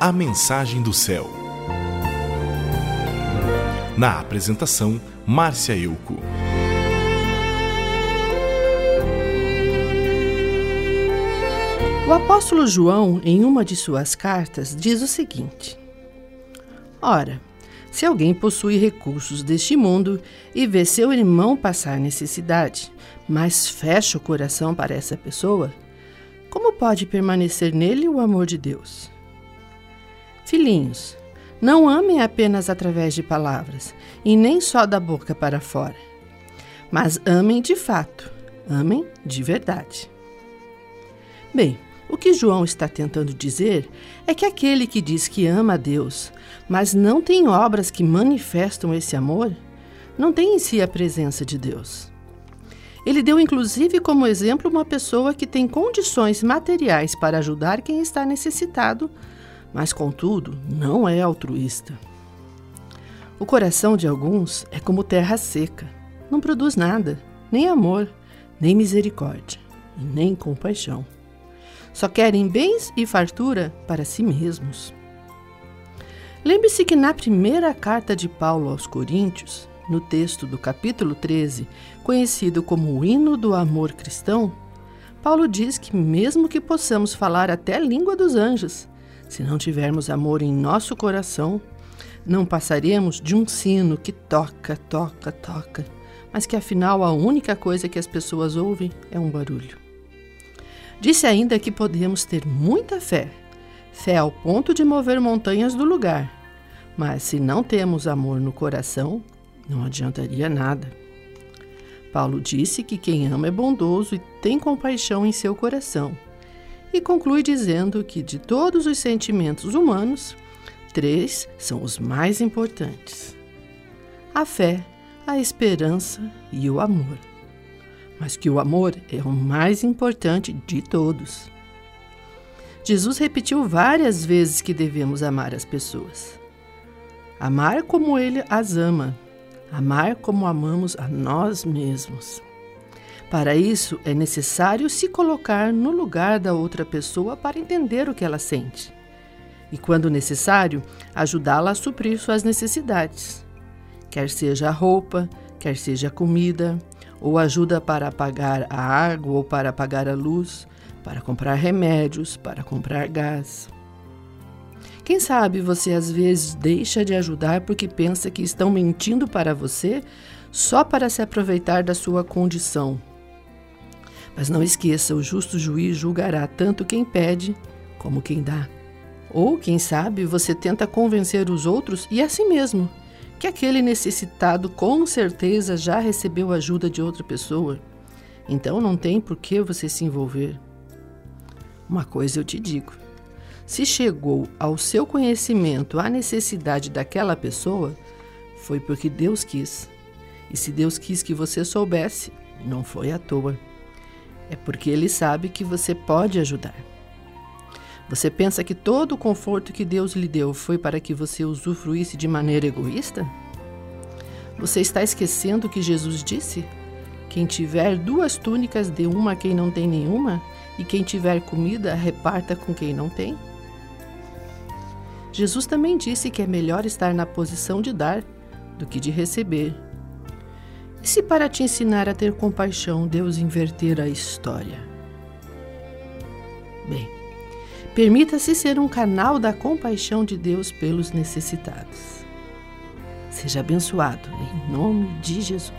A Mensagem do Céu. Na apresentação, Márcia Euco. O apóstolo João, em uma de suas cartas, diz o seguinte: Ora, se alguém possui recursos deste mundo e vê seu irmão passar necessidade, mas fecha o coração para essa pessoa, como pode permanecer nele o amor de Deus? Filhinhos, não amem apenas através de palavras, e nem só da boca para fora, mas amem de fato, amem de verdade. Bem, o que João está tentando dizer é que aquele que diz que ama a Deus, mas não tem obras que manifestam esse amor, não tem em si a presença de Deus. Ele deu inclusive como exemplo uma pessoa que tem condições materiais para ajudar quem está necessitado, mas contudo não é altruísta. O coração de alguns é como terra seca, não produz nada, nem amor, nem misericórdia, nem compaixão. Só querem bens e fartura para si mesmos. Lembre-se que na primeira carta de Paulo aos Coríntios, no texto do capítulo 13, conhecido como o hino do amor cristão, Paulo diz que, mesmo que possamos falar até a língua dos anjos, se não tivermos amor em nosso coração, não passaremos de um sino que toca, toca, toca, mas que afinal a única coisa que as pessoas ouvem é um barulho. Disse ainda que podemos ter muita fé, fé ao ponto de mover montanhas do lugar, mas se não temos amor no coração, não adiantaria nada. Paulo disse que quem ama é bondoso e tem compaixão em seu coração, e conclui dizendo que de todos os sentimentos humanos, três são os mais importantes: a fé, a esperança e o amor mas que o amor é o mais importante de todos. Jesus repetiu várias vezes que devemos amar as pessoas. Amar como ele as ama, amar como amamos a nós mesmos. Para isso, é necessário se colocar no lugar da outra pessoa para entender o que ela sente. E, quando necessário, ajudá-la a suprir suas necessidades. Quer seja roupa, quer seja comida, ou ajuda para pagar a água ou para pagar a luz, para comprar remédios, para comprar gás. Quem sabe você às vezes deixa de ajudar porque pensa que estão mentindo para você só para se aproveitar da sua condição. Mas não esqueça, o justo juiz julgará tanto quem pede como quem dá. Ou, quem sabe, você tenta convencer os outros e a si mesmo que aquele necessitado com certeza já recebeu ajuda de outra pessoa. Então não tem por que você se envolver. Uma coisa eu te digo: se chegou ao seu conhecimento a necessidade daquela pessoa, foi porque Deus quis. E se Deus quis que você soubesse, não foi à toa. É porque Ele sabe que você pode ajudar. Você pensa que todo o conforto que Deus lhe deu foi para que você usufruísse de maneira egoísta? Você está esquecendo o que Jesus disse? Quem tiver duas túnicas, dê uma a quem não tem nenhuma, e quem tiver comida, reparta com quem não tem? Jesus também disse que é melhor estar na posição de dar do que de receber. E se para te ensinar a ter compaixão, Deus inverter a história? Bem, Permita-se ser um canal da compaixão de Deus pelos necessitados. Seja abençoado em nome de Jesus.